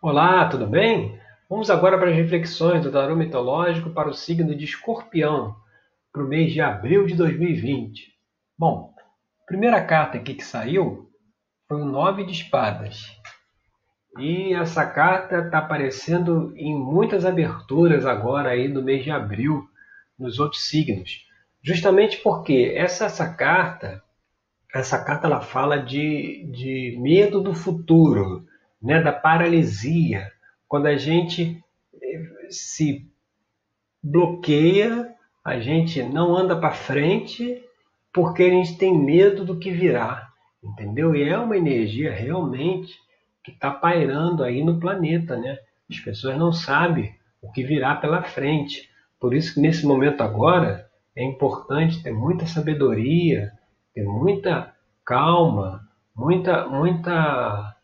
Olá, tudo bem? Vamos agora para as reflexões do tarô mitológico para o signo de Escorpião, para o mês de abril de 2020. Bom, a primeira carta aqui que saiu foi o Nove de Espadas. E essa carta está aparecendo em muitas aberturas agora aí no mês de abril, nos outros signos. Justamente porque essa, essa carta, essa carta ela fala de, de medo do futuro, né, da paralisia, quando a gente eh, se bloqueia, a gente não anda para frente porque a gente tem medo do que virá, entendeu? E é uma energia realmente que está pairando aí no planeta, né? As pessoas não sabem o que virá pela frente. Por isso que nesse momento agora é importante ter muita sabedoria, ter muita calma, muita muita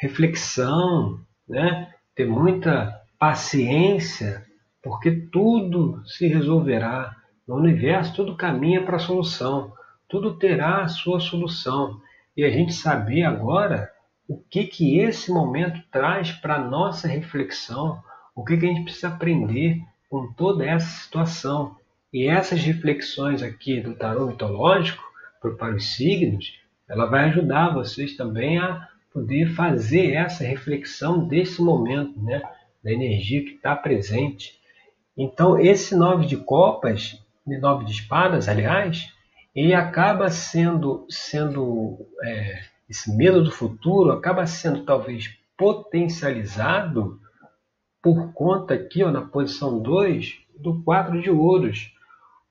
reflexão, né? ter muita paciência, porque tudo se resolverá. No universo, tudo caminha para a solução, tudo terá a sua solução. E a gente saber agora o que, que esse momento traz para a nossa reflexão, o que, que a gente precisa aprender com toda essa situação. E essas reflexões aqui do tarô mitológico, para os signos, ela vai ajudar vocês também a poder fazer essa reflexão desse momento, né? da energia que está presente. Então, esse nove de copas, nove de espadas, aliás, ele acaba sendo, sendo é, esse medo do futuro acaba sendo talvez potencializado por conta aqui, ó, na posição 2, do quatro de ouros.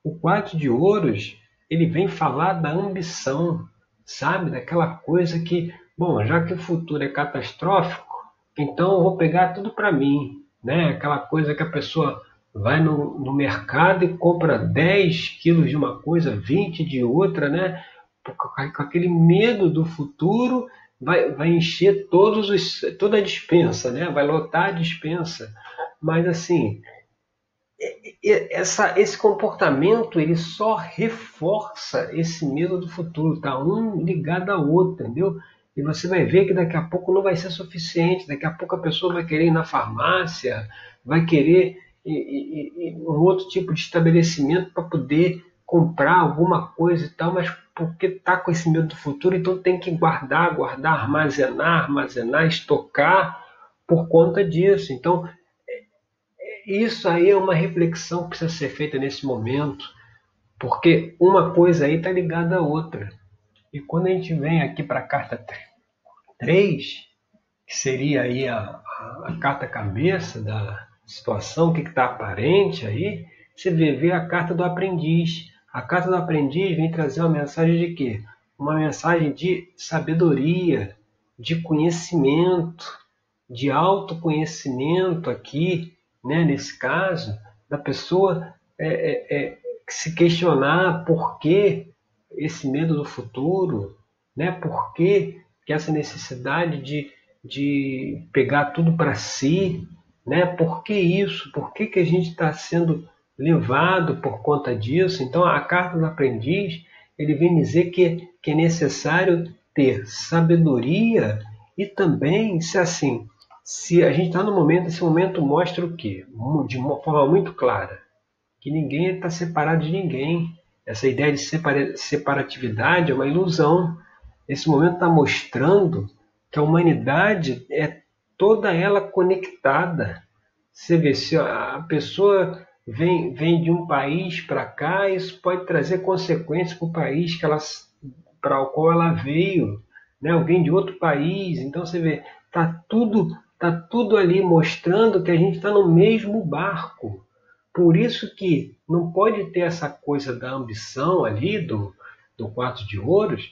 O quatro de ouros, ele vem falar da ambição, sabe? Daquela coisa que Bom, já que o futuro é catastrófico, então eu vou pegar tudo para mim. Né? Aquela coisa que a pessoa vai no, no mercado e compra 10 quilos de uma coisa, 20 de outra, né? com aquele medo do futuro, vai, vai encher todos os, toda a dispensa, né? vai lotar a dispensa. Mas assim, essa, esse comportamento ele só reforça esse medo do futuro, tá? Um ligado ao outro, entendeu? E você vai ver que daqui a pouco não vai ser suficiente, daqui a pouco a pessoa vai querer ir na farmácia, vai querer ir, ir, ir um outro tipo de estabelecimento para poder comprar alguma coisa e tal, mas porque está com esse medo do futuro, então tem que guardar, guardar, armazenar, armazenar, estocar por conta disso. Então, isso aí é uma reflexão que precisa ser feita nesse momento, porque uma coisa aí está ligada à outra. E quando a gente vem aqui para a carta 3, que seria aí a, a, a carta cabeça da situação, o que está aparente aí, você vê, vê a carta do aprendiz. A carta do aprendiz vem trazer uma mensagem de quê? Uma mensagem de sabedoria, de conhecimento, de autoconhecimento aqui, né, nesse caso, da pessoa é, é, é, se questionar por que esse medo do futuro, né, por que que essa necessidade de, de pegar tudo para si, né? Por que isso? Por que, que a gente está sendo levado por conta disso? Então, a carta do aprendiz ele vem dizer que, que é necessário ter sabedoria e também, se assim, se a gente está no momento, esse momento mostra o quê? De uma forma muito clara, que ninguém está separado de ninguém. Essa ideia de separatividade é uma ilusão. Esse momento está mostrando que a humanidade é toda ela conectada. Você vê, se a pessoa vem, vem de um país para cá, isso pode trazer consequências para o país que para o qual ela veio. Né? Alguém de outro país. Então você vê, está tudo, tá tudo ali mostrando que a gente está no mesmo barco. Por isso que não pode ter essa coisa da ambição ali, do, do quatro de ouros,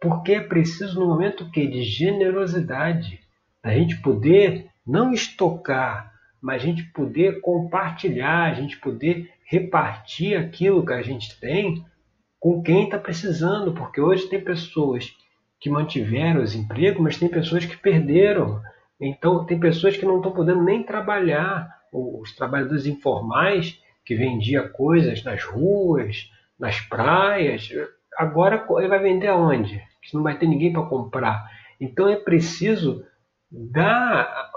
porque é preciso no momento que de generosidade, a gente poder não estocar, mas a gente poder compartilhar, a gente poder repartir aquilo que a gente tem com quem está precisando, porque hoje tem pessoas que mantiveram os empregos, mas tem pessoas que perderam. Então tem pessoas que não estão podendo nem trabalhar, os trabalhadores informais que vendiam coisas nas ruas, nas praias, agora ele vai vender aonde? que não vai ter ninguém para comprar. Então é preciso dar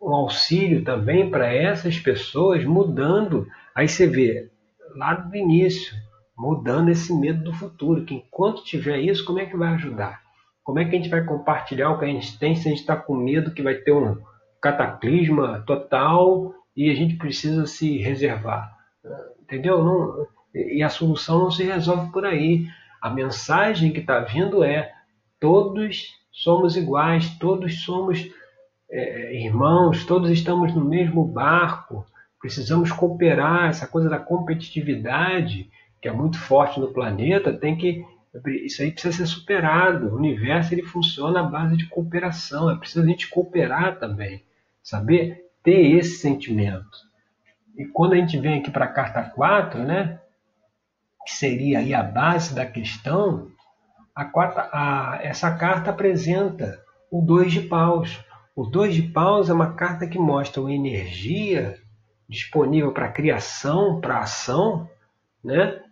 um auxílio também para essas pessoas, mudando. Aí você vê, lá do início, mudando esse medo do futuro, que enquanto tiver isso, como é que vai ajudar? Como é que a gente vai compartilhar o que a gente tem se a gente está com medo que vai ter um cataclisma total e a gente precisa se reservar? Entendeu? Não, e a solução não se resolve por aí. A mensagem que está vindo é: todos somos iguais, todos somos é, irmãos, todos estamos no mesmo barco, precisamos cooperar. Essa coisa da competitividade, que é muito forte no planeta, tem que. Isso aí precisa ser superado. O universo ele funciona à base de cooperação, é preciso a gente cooperar também, saber ter esse sentimento. E quando a gente vem aqui para a carta 4, né, que seria aí a base da questão, a quarta, a, essa carta apresenta o dois de paus. O dois de paus é uma carta que mostra uma energia disponível para criação, para ação, né?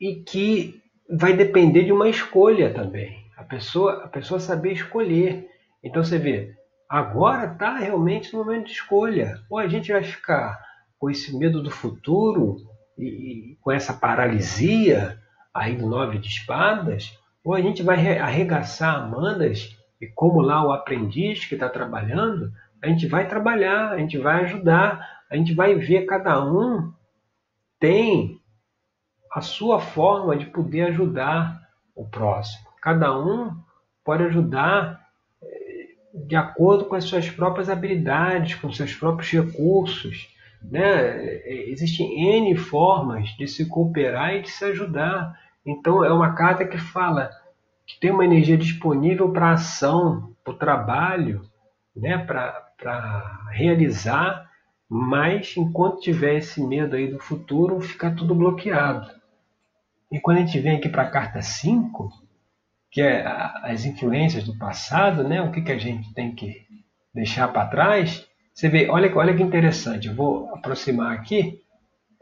E que vai depender de uma escolha também. A pessoa, a pessoa saber escolher. Então você vê, agora está realmente no momento de escolha. Ou a gente vai ficar com esse medo do futuro e, e com essa paralisia aí do nove de espadas, ou a gente vai arregaçar Amandas e como lá o aprendiz que está trabalhando, a gente vai trabalhar, a gente vai ajudar, a gente vai ver cada um tem a sua forma de poder ajudar o próximo. Cada um pode ajudar de acordo com as suas próprias habilidades, com seus próprios recursos. Né? Existem N formas de se cooperar e de se ajudar. Então, é uma carta que fala que tem uma energia disponível para ação, para o trabalho, né? para realizar, mas enquanto tiver esse medo aí do futuro, fica tudo bloqueado. E quando a gente vem aqui para a carta 5, que é as influências do passado, né? o que, que a gente tem que deixar para trás, você vê, olha, olha que interessante, eu vou aproximar aqui.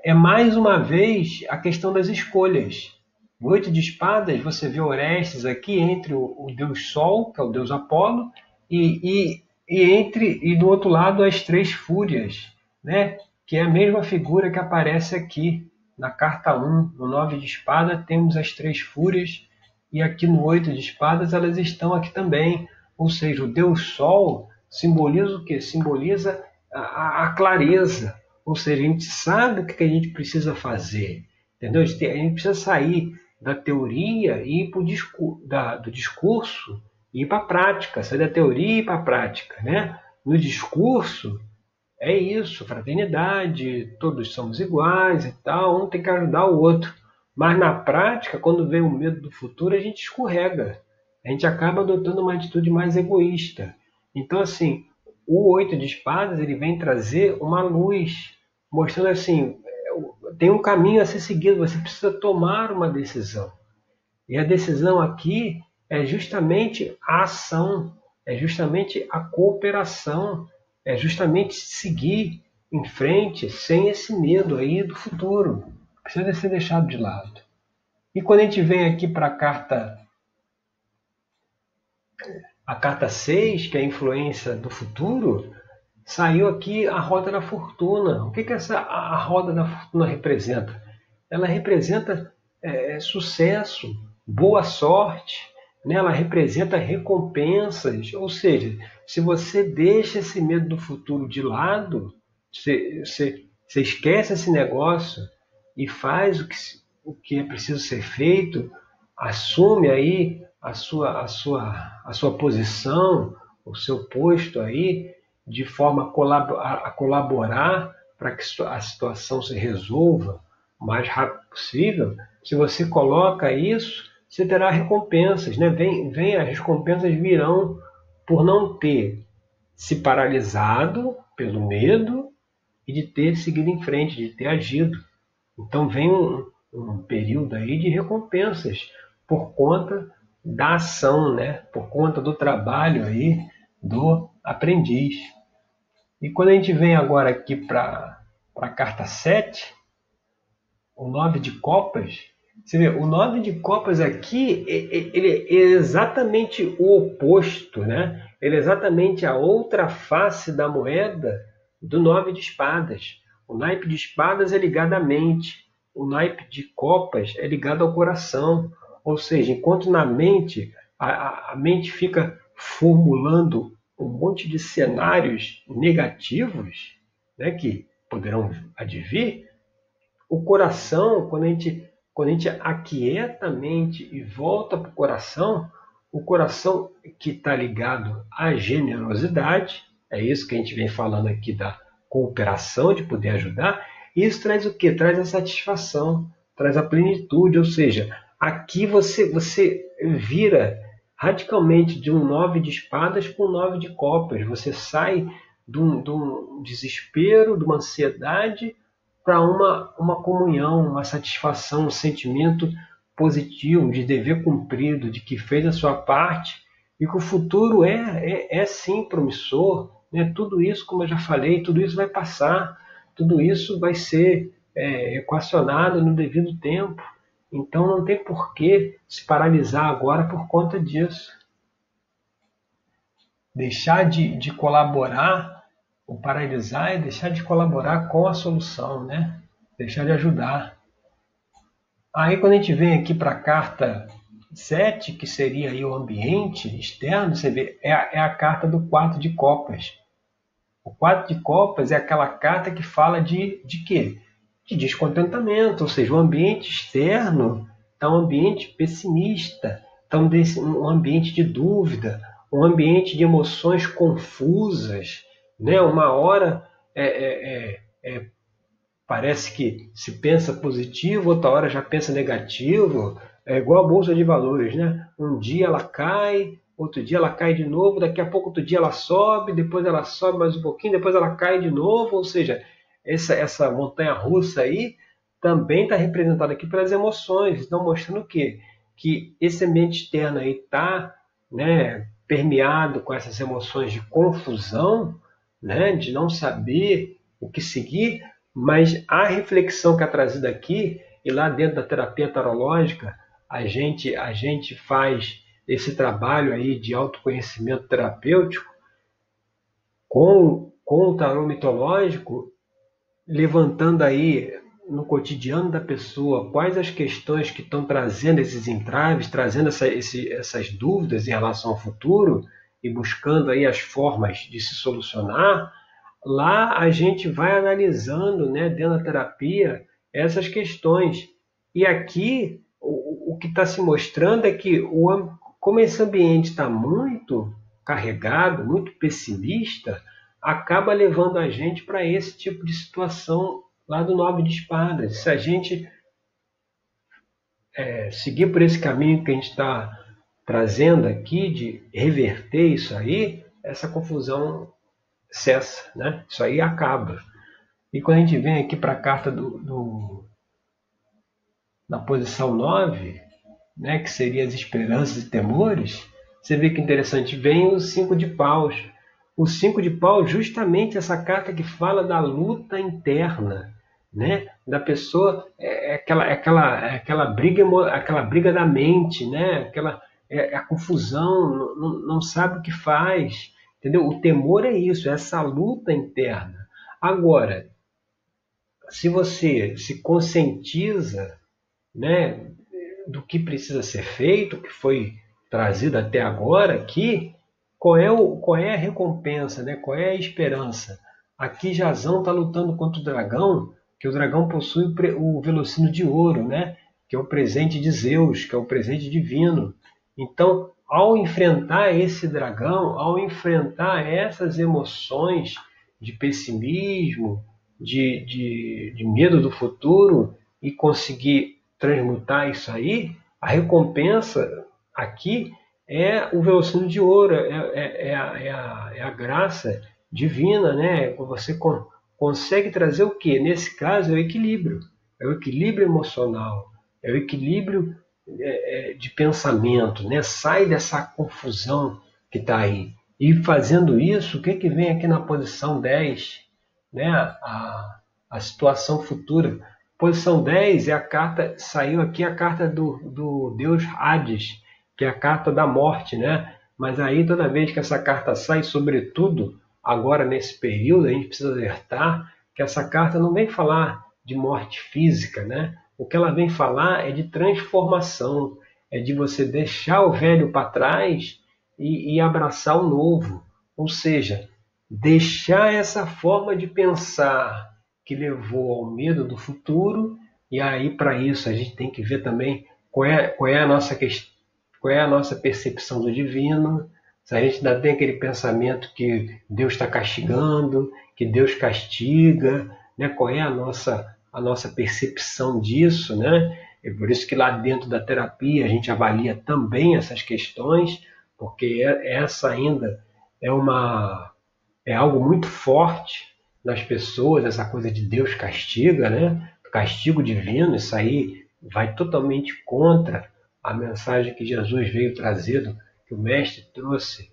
É mais uma vez a questão das escolhas. No oito de espadas, você vê Orestes aqui entre o, o, deus Sol, que é o deus Apolo, e, e, e, entre e do outro lado as três fúrias, né? que é a mesma figura que aparece aqui na carta 1. No nove de espada temos as três fúrias, e aqui no oito de espadas elas estão aqui também. Ou seja, o deus Sol simboliza o que? Simboliza a, a, clareza. Ou seja, a gente sabe o que a gente precisa fazer. Entendeu? A gente, precisa sair da teoria e ir pro discur da, do discurso e ir para a prática. Sair da teoria e ir para a prática. Né? No discurso, é isso, fraternidade, todos somos iguais e tal, um tem que ajudar o outro. Mas na prática, quando vem o medo do futuro, a gente escorrega. A gente acaba adotando uma atitude mais egoísta. Então, assim, o oito de espadas ele vem trazer uma luz, mostrando assim, tem um caminho a ser seguido, você precisa tomar uma decisão. E a decisão aqui é justamente a ação, é justamente a cooperação, é justamente seguir em frente sem esse medo aí do futuro. Precisa ser deixado de lado. E quando a gente vem aqui para a carta a carta 6, que é a influência do futuro, saiu aqui a roda da fortuna. O que, que essa a roda da fortuna representa? Ela representa é, sucesso, boa sorte, né? ela representa recompensas. Ou seja, se você deixa esse medo do futuro de lado, você, você esquece esse negócio e faz o que, o que é preciso ser feito, assume aí a sua, a sua, a sua posição, o seu posto aí, de forma a colaborar para que a situação se resolva o mais rápido possível, se você coloca isso, você terá recompensas, né? Vem, vem as recompensas virão por não ter se paralisado pelo medo e de ter seguido em frente, de ter agido. Então vem um, um período aí de recompensas por conta da ação, né? por conta do trabalho aí do aprendiz. E quando a gente vem agora aqui para a carta 7, o 9 de copas, Você vê, o nove de copas aqui, ele é exatamente o oposto, né? Ele é exatamente a outra face da moeda do nove de espadas. O naipe de espadas é ligado à mente, o naipe de copas é ligado ao coração. Ou seja, enquanto na mente, a, a mente fica formulando um monte de cenários negativos, né, que poderão advir, o coração, quando a gente, quando a gente aquieta a mente e volta para o coração, o coração que está ligado à generosidade, é isso que a gente vem falando aqui da cooperação, de poder ajudar, isso traz o que? Traz a satisfação, traz a plenitude, ou seja, aqui você, você vira radicalmente de um nove de espadas para um nove de copas. Você sai de um, de um desespero, de uma ansiedade, para uma, uma comunhão, uma satisfação, um sentimento positivo de dever cumprido, de que fez a sua parte e que o futuro é, é, é sim promissor. Né? Tudo isso, como eu já falei, tudo isso vai passar, tudo isso vai ser é, equacionado no devido tempo. Então não tem por que se paralisar agora por conta disso. Deixar de, de colaborar, o paralisar é deixar de colaborar com a solução, né? Deixar de ajudar. Aí quando a gente vem aqui para a carta 7, que seria aí o ambiente externo, você vê, é a, é a carta do 4 de copas. O 4 de copas é aquela carta que fala de, de quê? de descontentamento, ou seja, o ambiente externo está um ambiente pessimista, está um ambiente de dúvida, um ambiente de emoções confusas. Né? Uma hora é, é, é, é, parece que se pensa positivo, outra hora já pensa negativo. É igual a bolsa de valores, né? Um dia ela cai, outro dia ela cai de novo, daqui a pouco outro dia ela sobe, depois ela sobe mais um pouquinho, depois ela cai de novo, ou seja, essa, essa montanha russa aí também está representada aqui pelas emoções. Estão mostrando o quê? Que esse ambiente externo aí está né, permeado com essas emoções de confusão, né, de não saber o que seguir, mas a reflexão que é trazida aqui, e lá dentro da terapia tarológica, a gente, a gente faz esse trabalho aí de autoconhecimento terapêutico com, com o tarô mitológico levantando aí no cotidiano da pessoa quais as questões que estão trazendo esses entraves, trazendo essa, esse, essas dúvidas em relação ao futuro e buscando aí as formas de se solucionar, lá a gente vai analisando, né, dentro da terapia, essas questões. E aqui o, o que está se mostrando é que o, como esse ambiente está muito carregado, muito pessimista, acaba levando a gente para esse tipo de situação lá do nove de espadas. Se a gente é, seguir por esse caminho que a gente está trazendo aqui de reverter isso aí, essa confusão cessa, né? Isso aí acaba. E quando a gente vem aqui para a carta do, do, na posição 9, né, que seria as esperanças e temores, você vê que interessante, vem o cinco de paus o cinco de pau, justamente essa carta que fala da luta interna, né? Da pessoa, é, é aquela, é aquela, é aquela briga, aquela briga da mente, né? Aquela é, é a confusão, não, não sabe o que faz, entendeu? O temor é isso, é essa luta interna. Agora, se você se conscientiza, né, do que precisa ser feito, que foi trazido até agora aqui, qual é, o, qual é a recompensa, né? qual é a esperança? Aqui Jazão está lutando contra o dragão, que o dragão possui o velocino de ouro, né? que é o presente de Zeus, que é o presente divino. Então, ao enfrentar esse dragão, ao enfrentar essas emoções de pessimismo, de, de, de medo do futuro e conseguir transmutar isso aí, a recompensa aqui é o velocino de ouro, é, é, é, a, é, a, é a graça divina, né? Você con consegue trazer o que? Nesse caso, é o equilíbrio. É o equilíbrio emocional, é o equilíbrio é, é, de pensamento, né? Sai dessa confusão que está aí. E fazendo isso, o que, que vem aqui na posição 10? Né? A, a situação futura. Posição 10 é a carta, saiu aqui a carta do, do deus Hades, que é a carta da morte, né? Mas aí toda vez que essa carta sai, sobretudo agora nesse período, a gente precisa alertar que essa carta não vem falar de morte física, né? O que ela vem falar é de transformação, é de você deixar o velho para trás e, e abraçar o novo. Ou seja, deixar essa forma de pensar que levou ao medo do futuro, e aí para isso a gente tem que ver também qual é, qual é a nossa qual é a nossa percepção do divino, se a gente ainda tem aquele pensamento que Deus está castigando, que Deus castiga, né? qual é a nossa, a nossa percepção disso, né? É por isso que lá dentro da terapia a gente avalia também essas questões, porque é, essa ainda é uma é algo muito forte nas pessoas, essa coisa de Deus castiga, né? Castigo divino, isso aí vai totalmente contra a mensagem que Jesus veio trazendo, que o mestre trouxe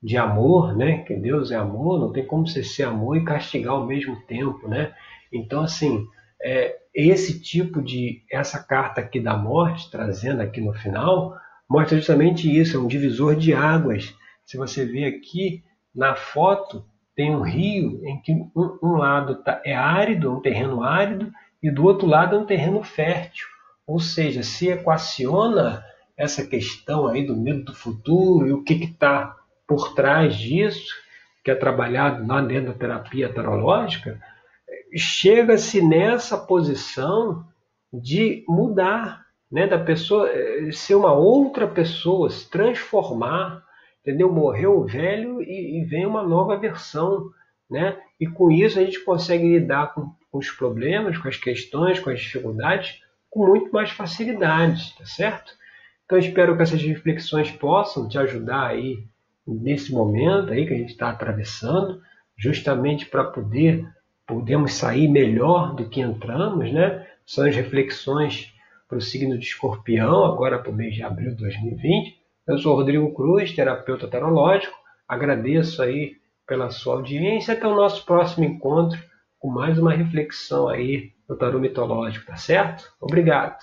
de amor, né? Que Deus é amor, não tem como você ser amor e castigar ao mesmo tempo, né? Então, assim, é, esse tipo de essa carta aqui da morte, trazendo aqui no final, mostra justamente isso, é um divisor de águas. Se você vê aqui na foto, tem um rio em que um, um lado tá, é árido, um terreno árido, e do outro lado é um terreno fértil. Ou seja, se equaciona essa questão aí do medo do futuro e o que está por trás disso, que é trabalhado lá dentro da terapia tarológica, chega-se nessa posição de mudar, né, da pessoa eh, ser uma outra pessoa, se transformar, entendeu? Morreu o velho e, e, vem uma nova versão, né? E com isso a gente consegue lidar com, com os problemas, com as questões, com as dificuldades, com muito mais facilidade, tá certo? Então espero que essas reflexões possam te ajudar aí nesse momento aí que a gente está atravessando, justamente para poder podemos sair melhor do que entramos, né? São as reflexões para o signo de Escorpião, agora para o mês de abril de 2020. Eu sou Rodrigo Cruz, terapeuta tarológico. Agradeço aí pela sua audiência. Até o nosso próximo encontro com mais uma reflexão aí do tarô mitológico, tá certo? Obrigado.